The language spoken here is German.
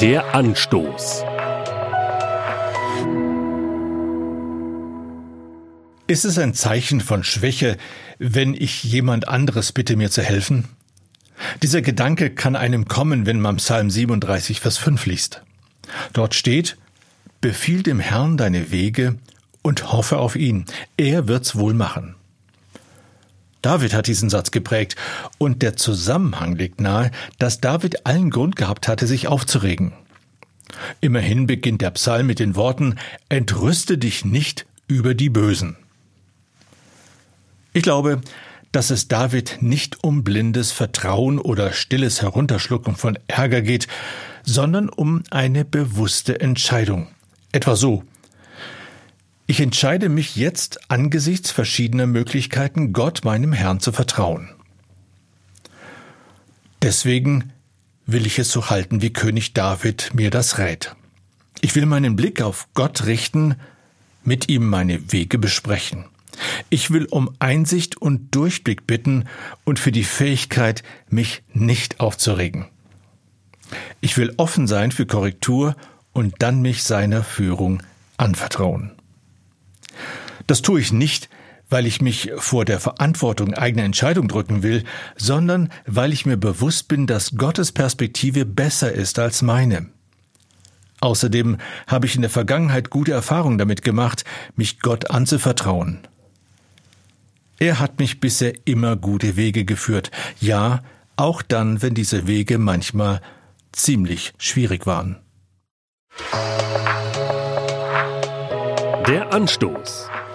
Der Anstoß. Ist es ein Zeichen von Schwäche, wenn ich jemand anderes bitte, mir zu helfen? Dieser Gedanke kann einem kommen, wenn man Psalm 37, Vers 5 liest. Dort steht, Befiehl dem Herrn deine Wege und hoffe auf ihn, er wird's wohl machen. David hat diesen Satz geprägt, und der Zusammenhang legt nahe, dass David allen Grund gehabt hatte, sich aufzuregen. Immerhin beginnt der Psalm mit den Worten Entrüste dich nicht über die Bösen. Ich glaube, dass es David nicht um blindes Vertrauen oder stilles Herunterschlucken von Ärger geht, sondern um eine bewusste Entscheidung. Etwa so ich entscheide mich jetzt angesichts verschiedener Möglichkeiten, Gott meinem Herrn zu vertrauen. Deswegen will ich es so halten, wie König David mir das rät. Ich will meinen Blick auf Gott richten, mit ihm meine Wege besprechen. Ich will um Einsicht und Durchblick bitten und für die Fähigkeit, mich nicht aufzuregen. Ich will offen sein für Korrektur und dann mich seiner Führung anvertrauen. Das tue ich nicht, weil ich mich vor der Verantwortung eigener Entscheidung drücken will, sondern weil ich mir bewusst bin, dass Gottes Perspektive besser ist als meine. Außerdem habe ich in der Vergangenheit gute Erfahrungen damit gemacht, mich Gott anzuvertrauen. Er hat mich bisher immer gute Wege geführt, ja, auch dann, wenn diese Wege manchmal ziemlich schwierig waren. Der Anstoß